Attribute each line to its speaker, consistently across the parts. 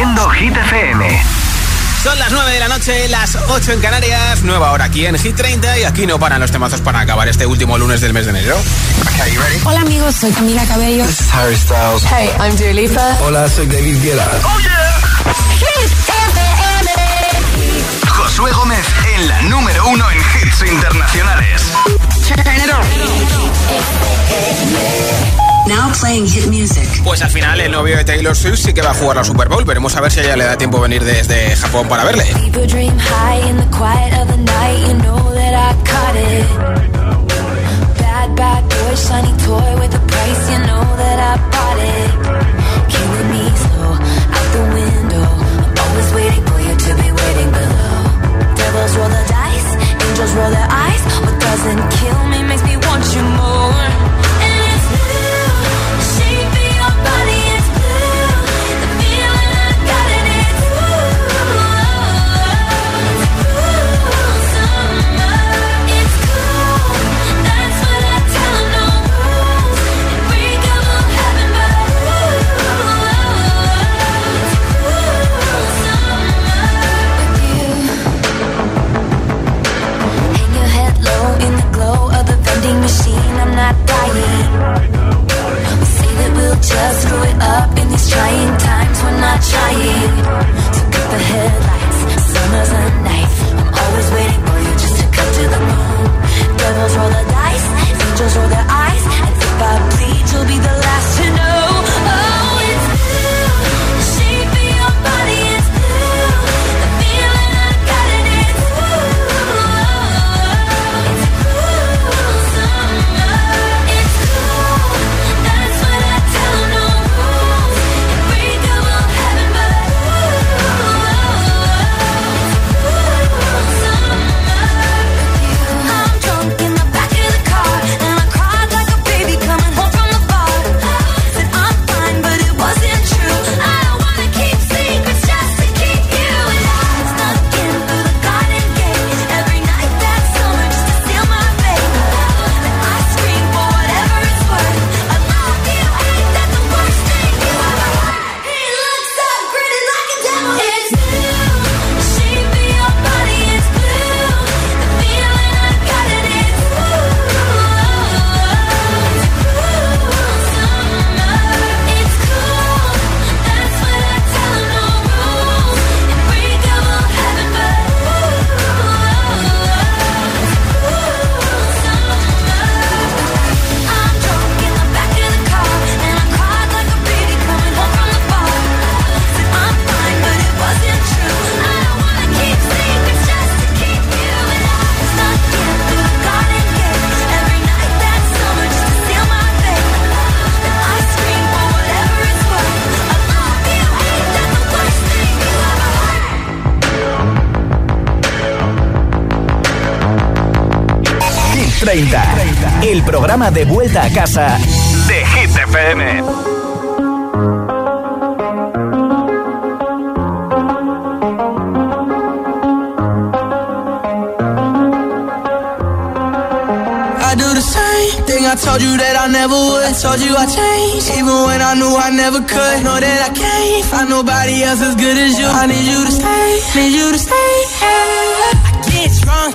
Speaker 1: haciendo Hit FM.
Speaker 2: Son las 9 de la noche, las 8 en Canarias, nueva hora aquí en Hit 30 y aquí no paran los temazos para acabar este último lunes del mes de enero.
Speaker 3: Hola amigos, soy Camila Cabello.
Speaker 4: This is Harry Styles.
Speaker 3: Hey, I'm Dua Lipa.
Speaker 5: Hola, soy David Guetta.
Speaker 1: Oh yeah.
Speaker 3: Hit FM.
Speaker 1: Josué Gómez en la número uno en hits internacionales.
Speaker 6: Now playing hit music.
Speaker 2: Pues al final el novio de Taylor Swift sí que va a jugar la Super Bowl. Veremos a ver si a ella le da tiempo a venir desde Japón para verle.
Speaker 7: Devils roll the dice, angels roll their eyes. What doesn't kill me makes me want you more. Of machine. I'm not dying. We Say that we'll just screw it up in these trying times. We're not trying. So cut the headlights. Summer's a knife. I'm always waiting for you just to come to the moon. Devils roll the dice. Angels roll their eyes. And if I bleed, you'll be the last to know.
Speaker 1: Programa de vuelta a casa de Hit FM.
Speaker 8: I told you that I never would. I told you I changed, even when I knew I never could. Know that I can't find nobody else as good as you. I need you to stay, need you to stay. I get drunk,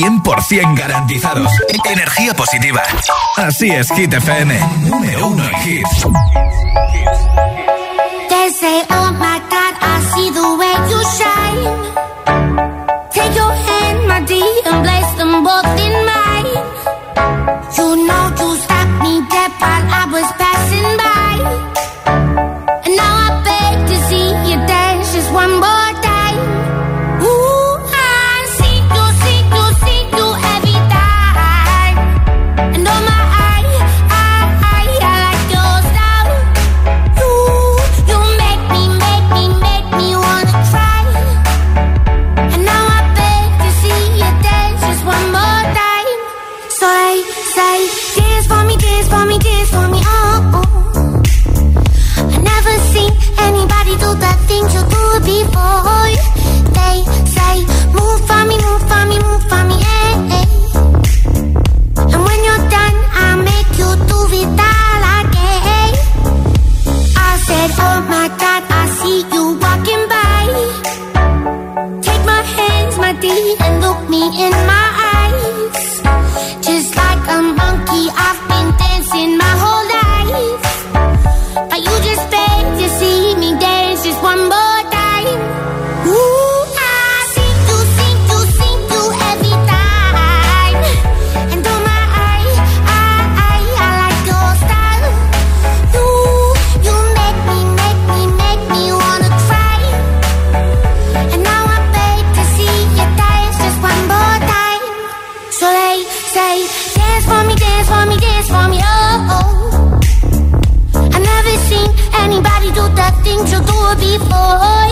Speaker 1: 100% garantizados. Energía positiva. Así es, Hit FM. Número uno en hits.
Speaker 4: They say, oh way you shine. Dance for me, dance for me, dance for me, oh. oh. I never seen anybody do the things you do before.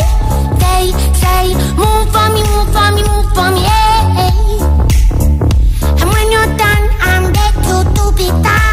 Speaker 4: They say, move for me, move for me, move for me, eh. And when you're done, I'm back to do it all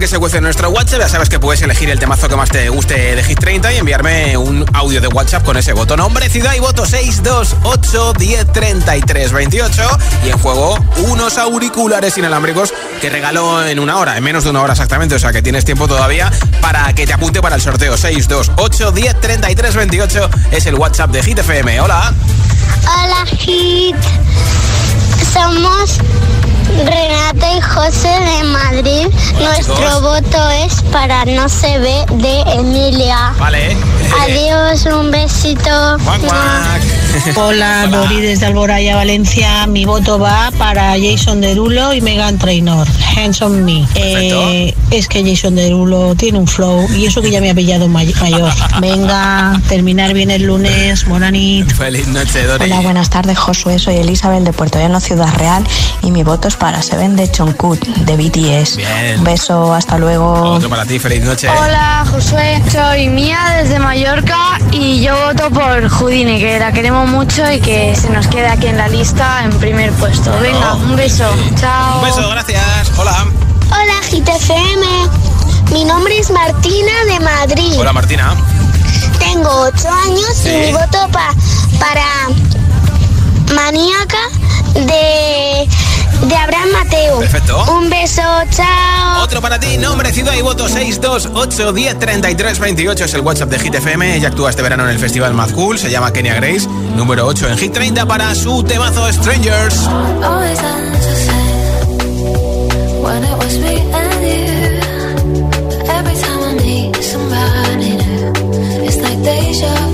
Speaker 2: Qué se cuece en nuestro WhatsApp. Ya sabes que puedes elegir el temazo que más te guste de Hit 30 y enviarme un audio de WhatsApp con ese voto. Nombre, ciudad y voto 628 10 33 28. Y en juego, unos auriculares inalámbricos que regalo en una hora, en menos de una hora exactamente. O sea que tienes tiempo todavía para que te apunte para el sorteo. 628 10 33 28 es el WhatsApp de Hit FM. Hola.
Speaker 5: Hola, Hit. Somos Renata y José de Madrid. Nuestro
Speaker 2: chicos.
Speaker 5: voto es para No se ve de Emilia.
Speaker 2: Vale.
Speaker 5: Adiós, un besito.
Speaker 2: Guac, guac.
Speaker 6: Hola, Dori desde Alboraya, Valencia. Mi voto va para Jason Derulo y Megan Trainor. Hands on me. Eh, es que Jason Derulo tiene un flow y eso que ya me ha pillado may- mayor. Venga, terminar bien el lunes. Bonanit.
Speaker 2: Feliz noche, Dori.
Speaker 9: Hola, buenas tardes, Josué. Soy Elizabeth de Puerto Llano, Ciudad Real. Y mi voto es para Seven de Chonkut, de BTS.
Speaker 2: Bien.
Speaker 9: Un beso, hasta luego.
Speaker 2: Otro para ti, feliz noche.
Speaker 10: Hola Josué, soy Mía desde Mallorca y yo voto por Houdini, que la queremos mucho y que se nos quede aquí en la lista en primer puesto. Venga, un beso, chao.
Speaker 2: Un beso, gracias. Hola.
Speaker 5: Hola, Hit FM. Mi nombre es Martina de Madrid.
Speaker 2: Hola Martina.
Speaker 5: Tengo 8 años y mi voto pa, para Maníaca de, de Abraham Mateo.
Speaker 2: Perfecto.
Speaker 5: Un beso, chao.
Speaker 2: Otro para ti, nombre, ciudad y voto 628103328 es el WhatsApp de Hit FM. Ella actúa este verano en el Festival Mad Cool, se llama Kenia Grace, número 8 en Hit 30 para su temazo Strangers.
Speaker 4: Every time I somebody new, it's like deja vu.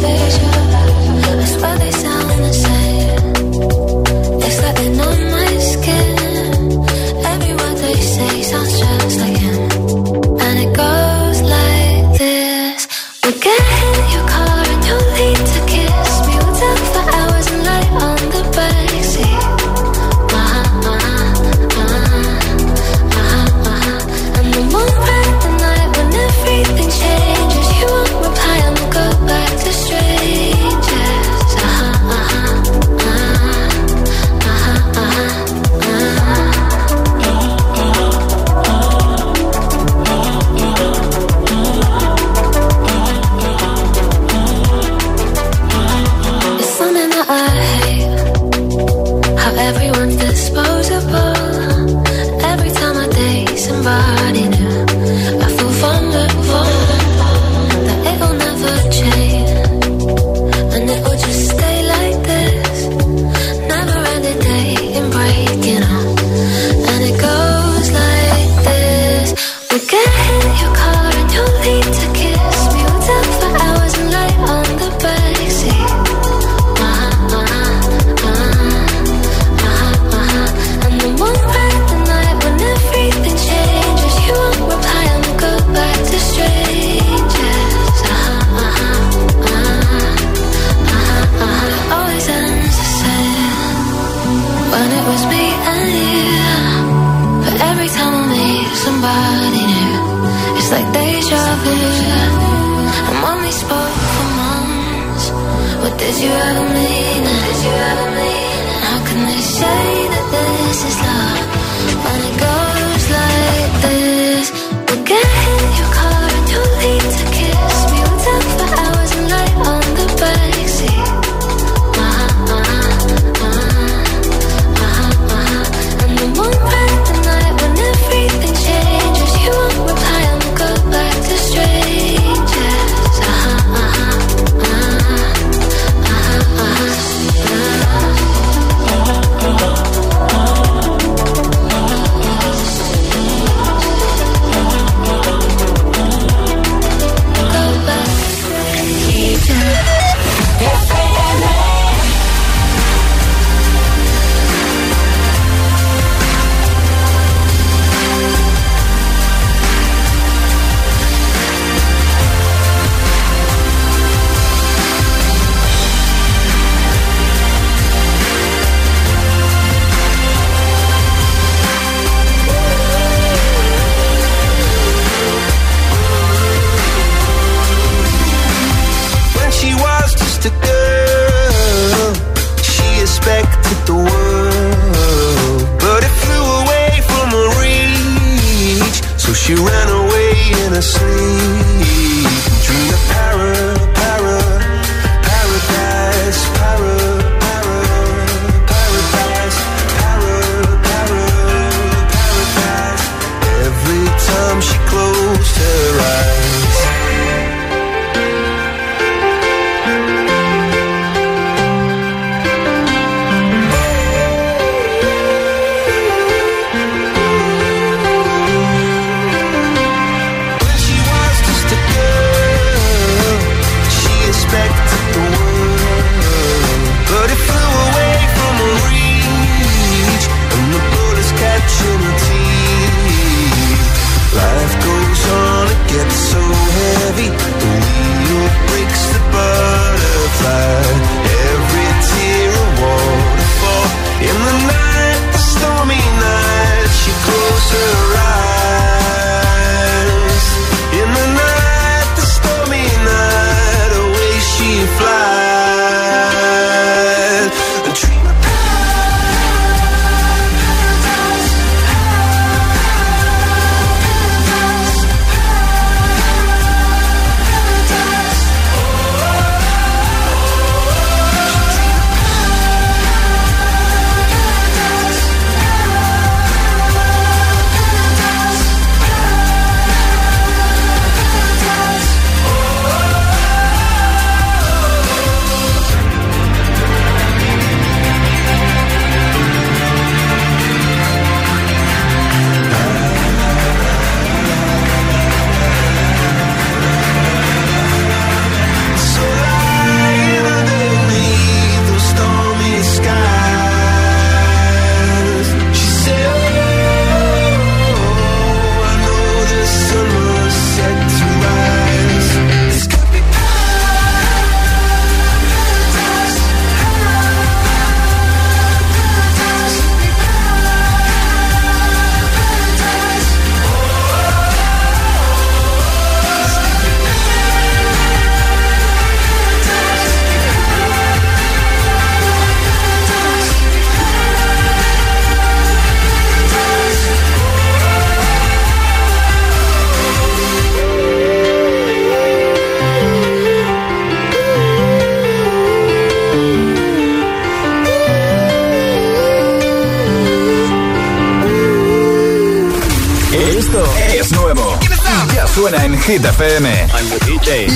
Speaker 1: FM.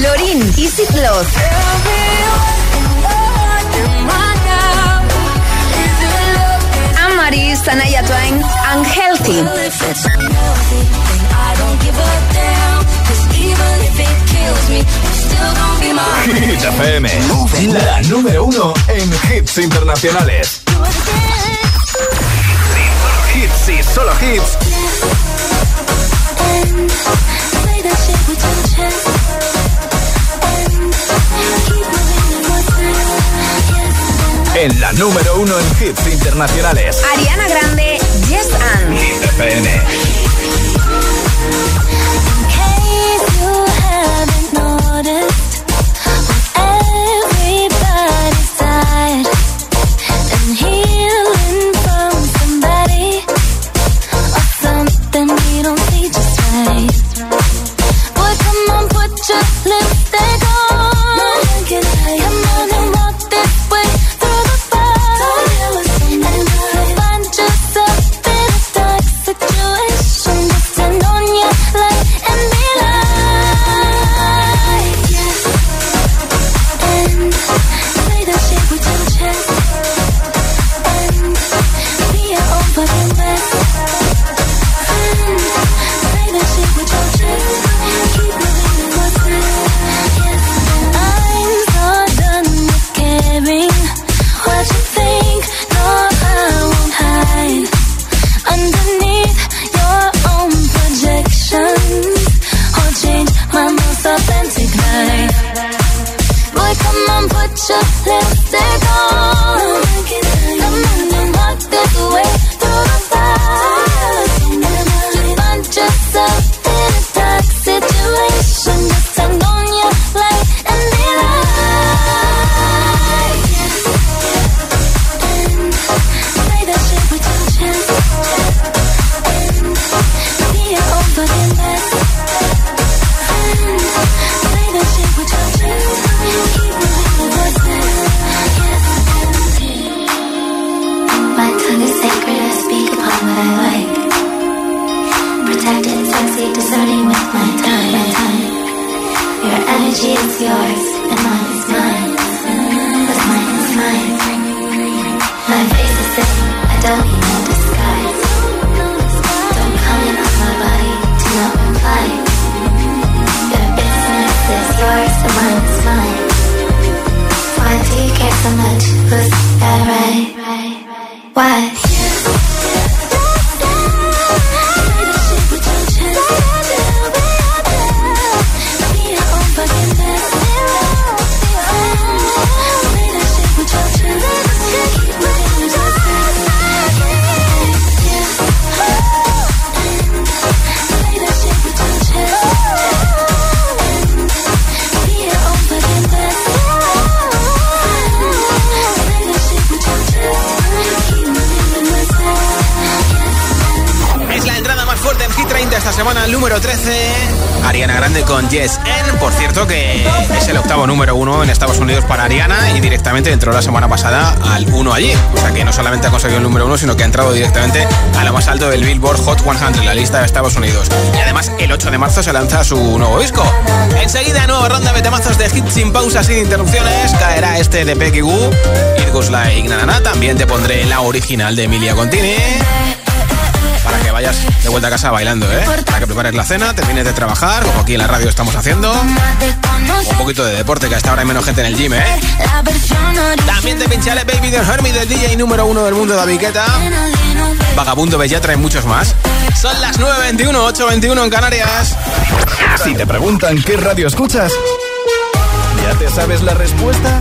Speaker 4: Lorin, Easy Plus. Anne-Marie, Sanaya Twain, Unhealthy.
Speaker 1: Hit FM, la número uno en hits internacionales. Hits y solo hits. En la número uno en hits internacionales.
Speaker 4: Ariana Grande, Yes and.
Speaker 2: La semana pasada al 1 allí. O sea que no solamente ha conseguido el número uno, sino que ha entrado directamente a lo más alto del Billboard Hot 100, la lista de Estados Unidos. Y además, el 8 de marzo se lanza su nuevo disco. Enseguida, nueva ronda de temazos de hits sin pausas, sin interrupciones. Caerá este de Becky Wu, It. También te pondré la original de Emilia Contini para que vayas de vuelta a casa bailando, ¿eh? Para que prepares la cena, termines de trabajar, como aquí en la radio estamos haciendo. Un poquito de deporte, que hasta ahora hay menos gente en el gym, ¿eh? También te pincharé Baby Hurt Me del DJ número uno del mundo, David Guetta. Vagabundo Bella trae muchos más. Son las 9.21, 8.21 en Canarias.
Speaker 1: Si te preguntan qué radio escuchas, ¿ya te sabes la respuesta?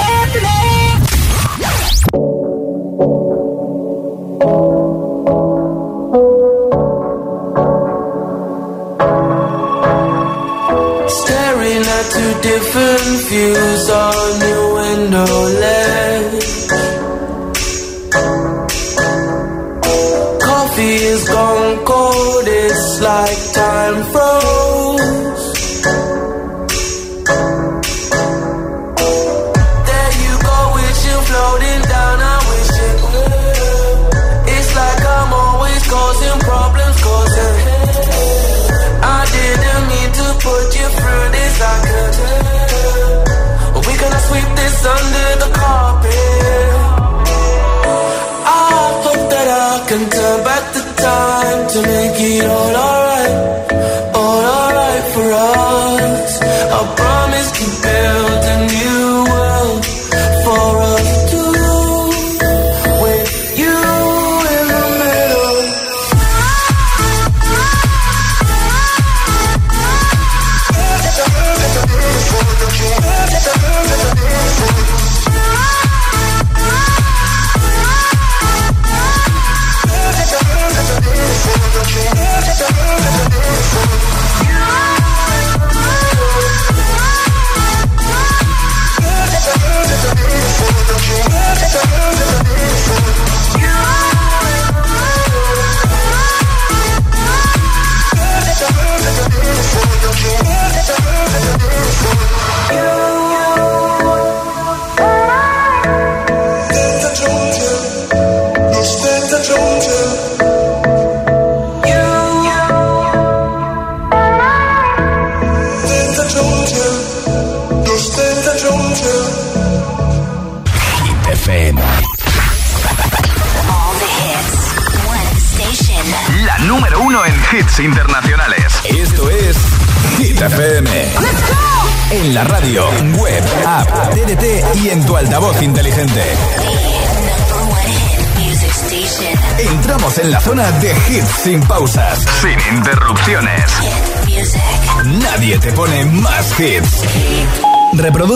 Speaker 8: Staring at two different views on the window ledge.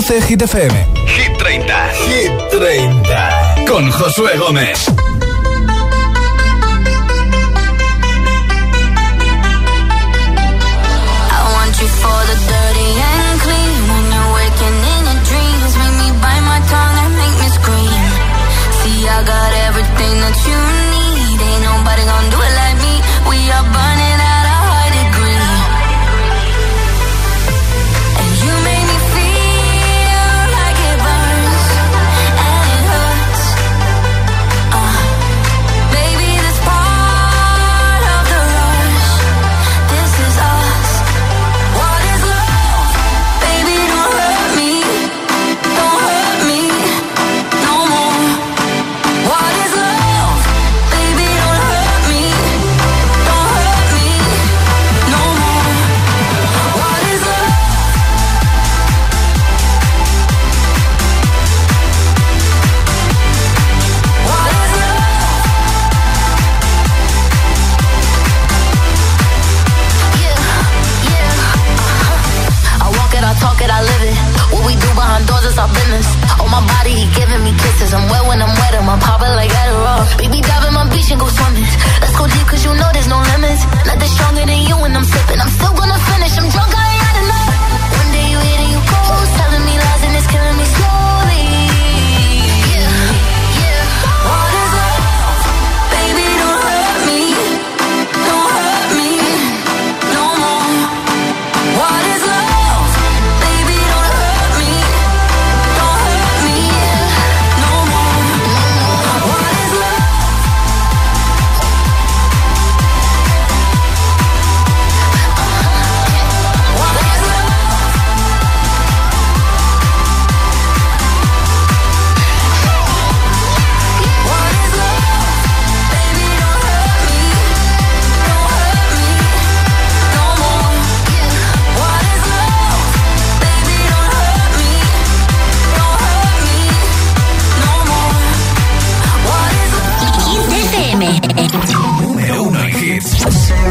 Speaker 8: Produce
Speaker 11: Hit FM. Hit 30. Hit 30. Con Josué Gómez.
Speaker 12: hits.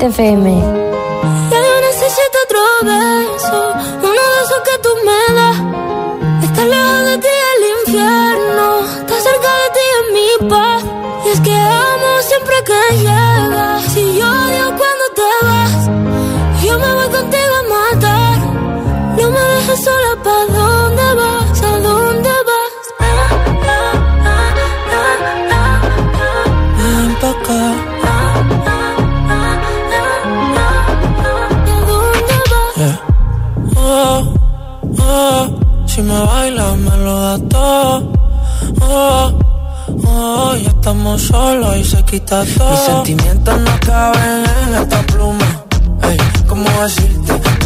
Speaker 12: FM.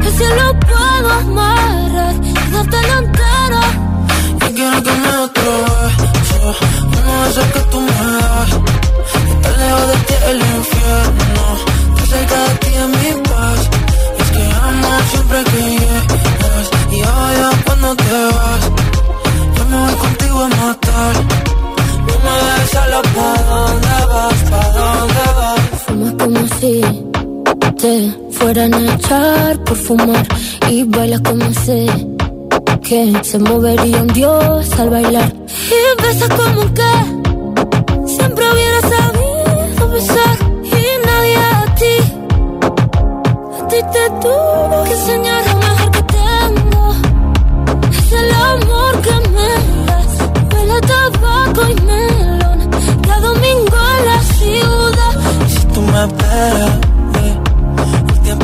Speaker 4: El cielo puedo amarrar y darte la entera.
Speaker 8: Yo quiero que me otro beso, uno de esos que tú me das. Estar lejos de ti el infierno, estar cerca de ti es mi paz. Y es que amo siempre que llegas y odio cuando te vas. Yo me voy contigo a matar. No me dejes solo, ¿pa' dónde vas? ¿Pa' dónde vas?
Speaker 4: Fumas como si te fueran a echar por fumar. Y bailas como sé que se movería un dios al bailar. Y besas como que siempre hubiera sabido besar. Y nadie a ti. A ti te tuvo que enseñar lo mejor que tengo. Es el amor que me das. Huele tabaco y melón. Cada domingo en la ciudad.
Speaker 8: Si tú me esperas,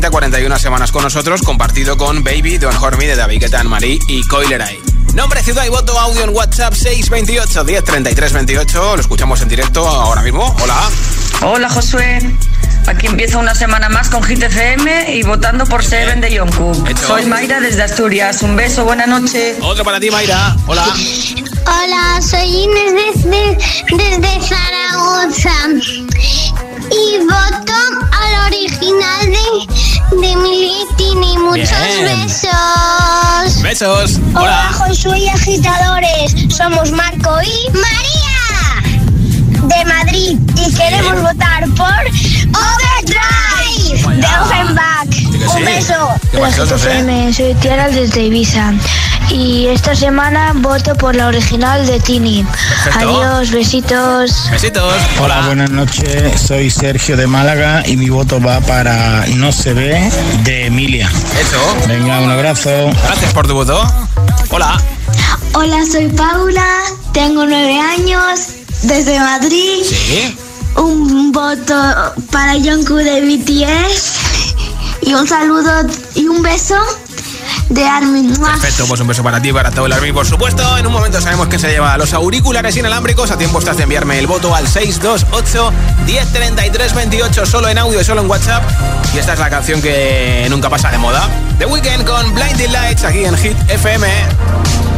Speaker 2: 30, 41 semanas con nosotros, compartido con Baby, Don Hormy de David Guetta, Marie y Coileray. Nombre, ciudad y voto, audio en WhatsApp 628 10 33 28. Lo escuchamos en directo ahora mismo. Hola.
Speaker 11: Hola Josué, aquí empieza una semana más con Hit FM y votando por Seven de Yonku.
Speaker 2: Hecho.
Speaker 11: Soy Mayra desde Asturias, un beso, buena noche.
Speaker 2: Otro para ti, Mayra. Hola.
Speaker 5: Hola, soy Inés desde, desde Zaragoza y voto al original de, de Militini. Muchos
Speaker 2: Bien.
Speaker 5: besos.
Speaker 2: Besos.
Speaker 5: Hola,
Speaker 2: Hola.
Speaker 5: Josué y agitadores. Somos Marco y María de Madrid y queremos votar por Overdrive de Offenbach. Un
Speaker 2: sí.
Speaker 5: beso.
Speaker 2: Graciosos, ¿eh?
Speaker 10: soy Tiara desde Ibiza y esta semana voto por la original de Tini.
Speaker 2: Perfecto.
Speaker 10: Adiós, besitos.
Speaker 2: Besitos.
Speaker 13: Hola, buenas noches. Soy Sergio de Málaga y mi voto va para No se ve de Emilia.
Speaker 2: Eso.
Speaker 13: Venga, un abrazo.
Speaker 2: Gracias por tu voto. Hola.
Speaker 5: Hola, soy Paula, tengo nueve años, desde Madrid.
Speaker 2: Sí.
Speaker 5: Un voto para Jungkook de BTS y un saludo y un beso de Armin.
Speaker 2: Perfecto, pues un beso para ti, para todo el Army, por supuesto. En un momento sabemos que se lleva los auriculares inalámbricos. A tiempo estás de enviarme el voto al 628 1033 28 solo en audio y solo en WhatsApp. Y esta es la canción que nunca pasa de moda. The Weeknd con Blinding Lights aquí en Hit FM.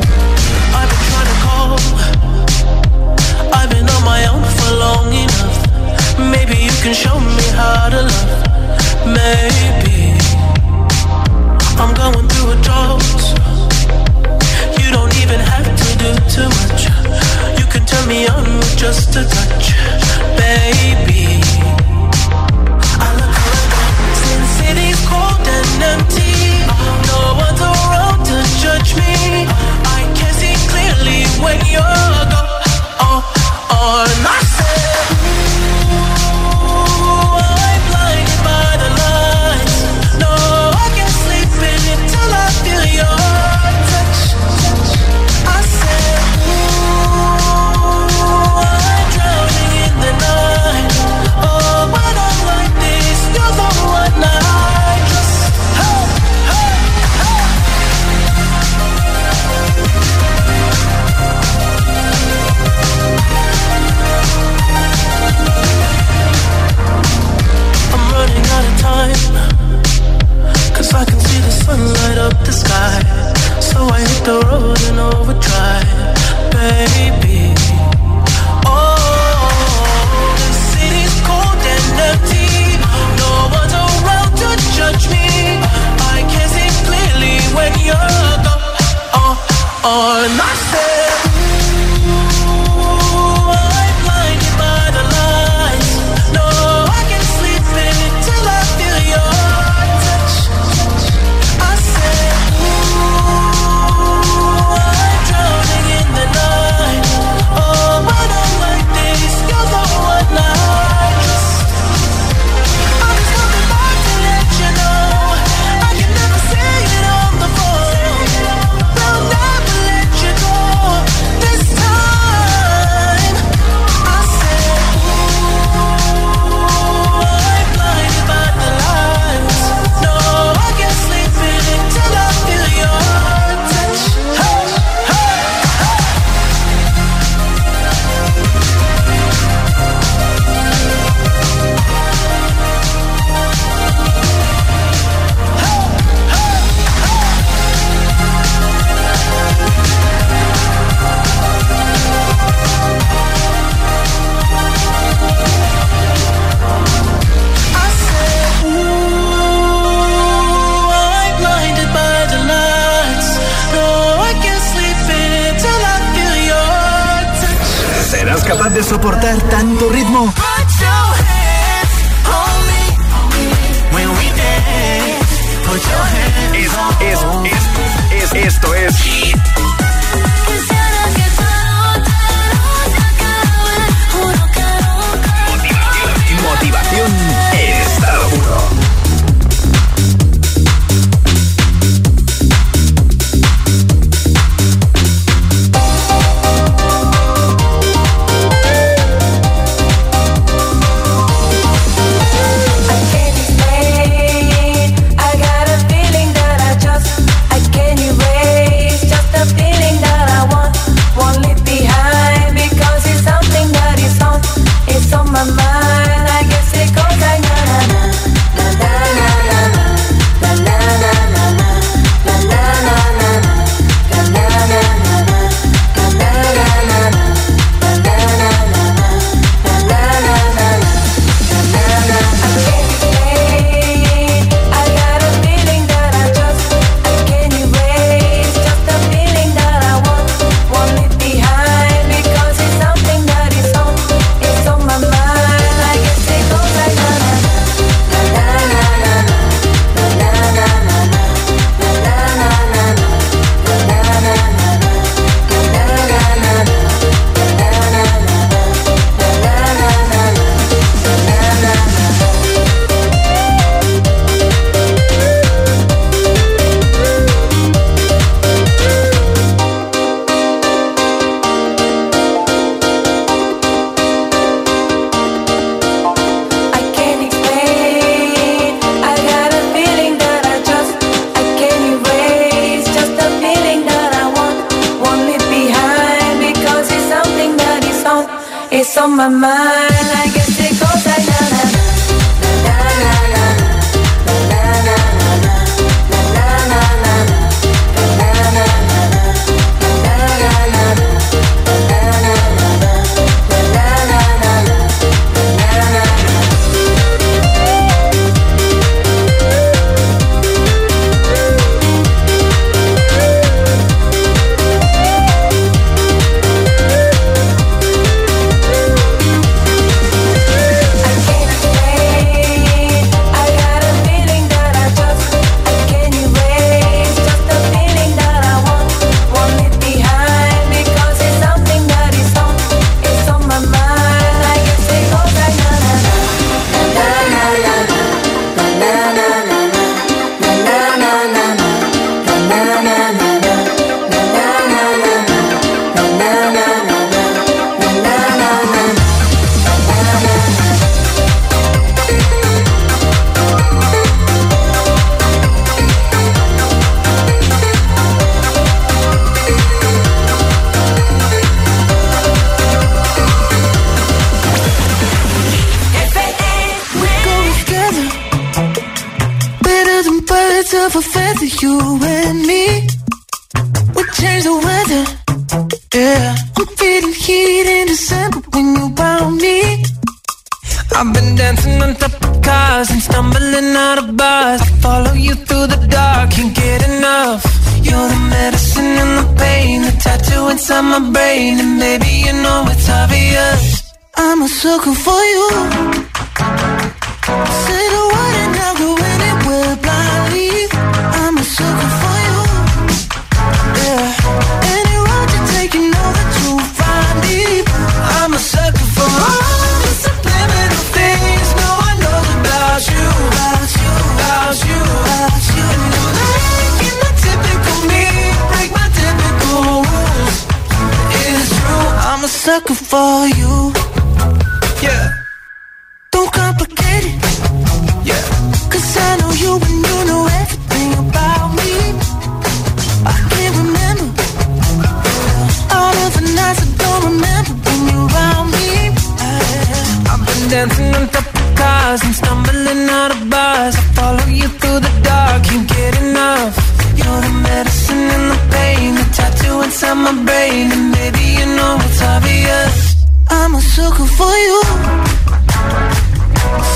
Speaker 8: you know
Speaker 7: it's
Speaker 8: obvious. I'm a sucker for you.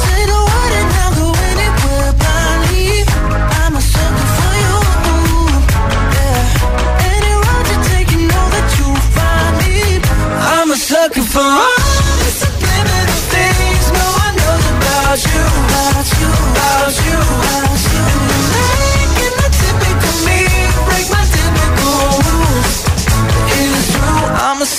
Speaker 8: Say the word and I'll go anywhere I'm a sucker for you. Yeah. Any road you take, you know that you'll find me. I'm a sucker for all subliminal things. No one knows about you About you, about you, about you.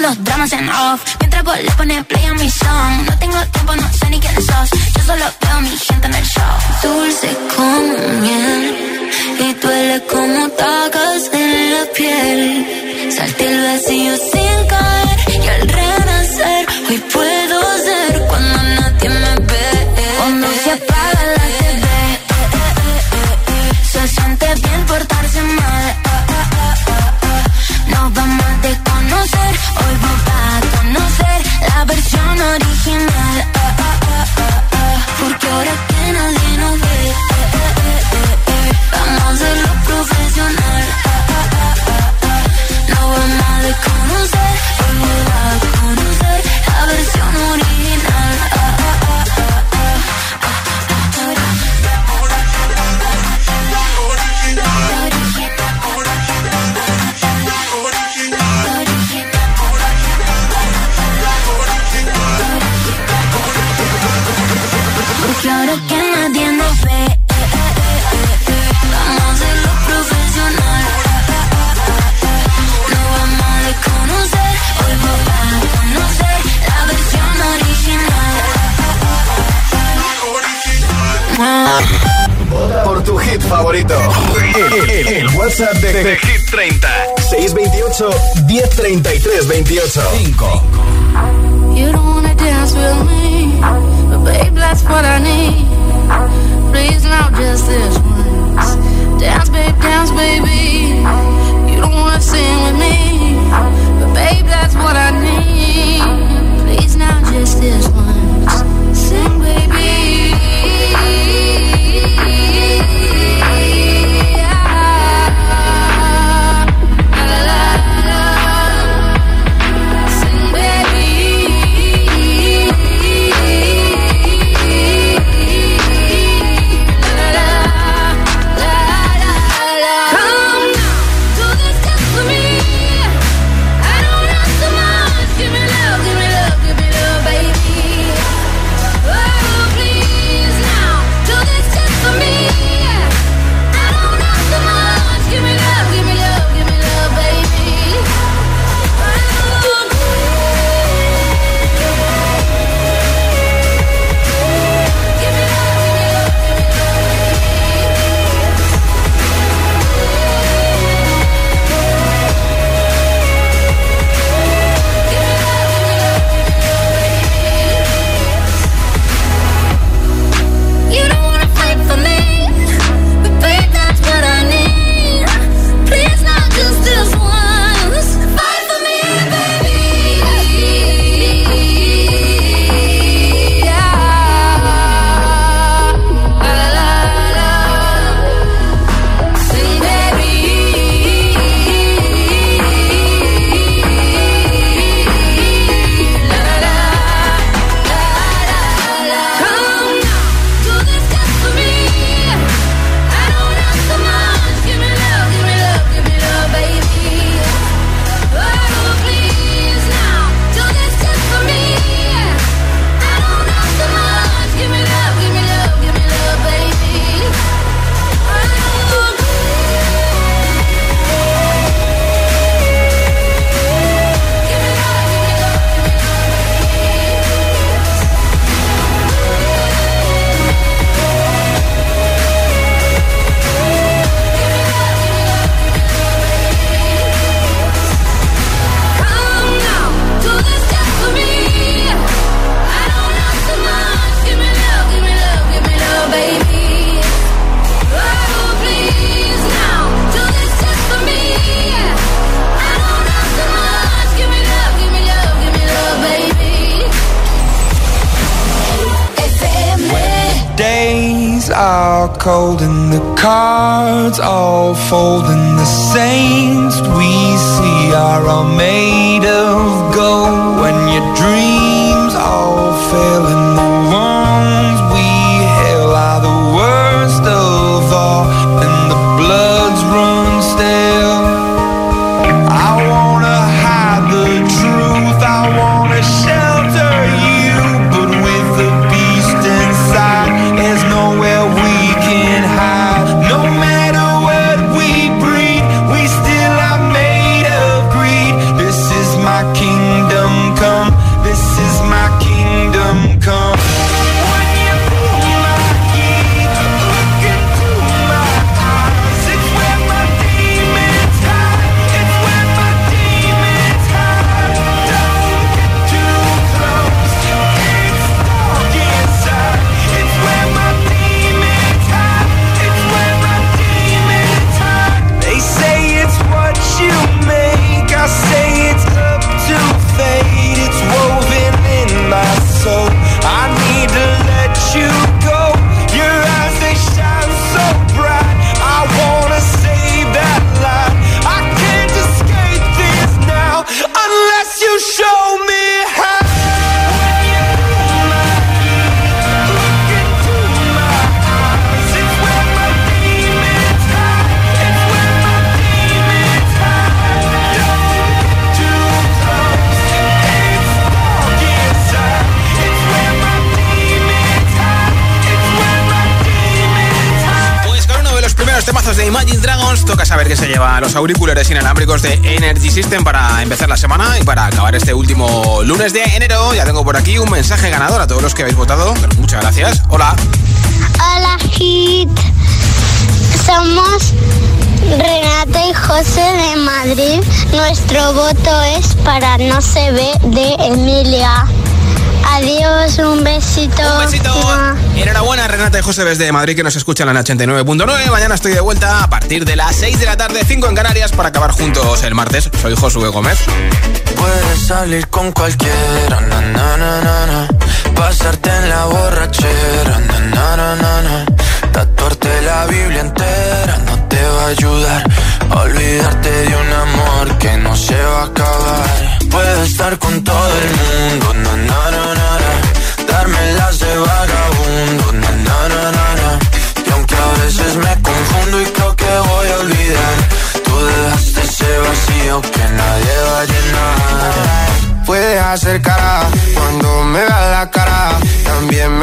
Speaker 4: los dramas en off. Mientras vos le pones play a mi song. No tengo tiempo, no sé
Speaker 1: favorito. El, WhatsApp de, Hit 30. 628 1033 28. 5.
Speaker 14: You don't wanna dance with me, but babe, that's what I need. Please, now just this once. Dance, babe, dance, baby. You don't wanna sing with me, but babe, that's what I need. Please, now just this once. Sing, baby.
Speaker 15: Cold and the cards all fold
Speaker 2: auriculares inalámbricos de Energy System para empezar la semana y para acabar este último lunes de enero. Ya tengo por aquí un mensaje ganador a todos los que habéis votado. Muchas gracias. Hola.
Speaker 5: Hola, Hit. Somos Renata y José de Madrid. Nuestro voto es para No se ve de Emilia. Adiós, un besito.
Speaker 2: Un besito. Enhorabuena, Renata y José desde Madrid, que nos escuchan en la 89.9. Mañana estoy de vuelta a partir de las 6 de la tarde, 5 en Canarias, para acabar juntos el martes. Soy Josué Gómez.
Speaker 16: Puedes salir con cualquiera, na,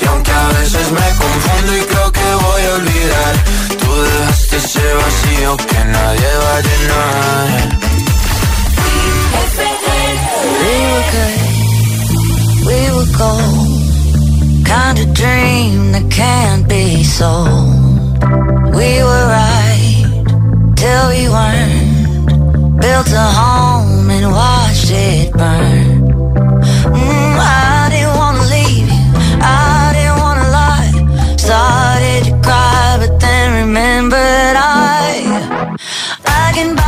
Speaker 16: Y aunque a veces me confundo y creo que voy a olvidar, tú dejaste ese vacío que nadie va a llenar.
Speaker 11: We were good, we were gold. Kind of dream that can't be sold. We were right till we weren't. Built a home and watched it burn. I can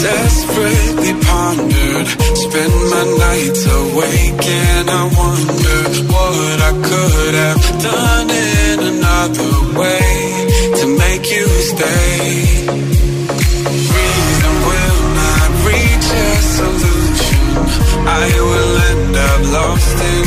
Speaker 15: desperately pondered. Spend my nights awake and I wonder What I could have done in another way To make you stay. Reason will not reach a solution. I will end up lost in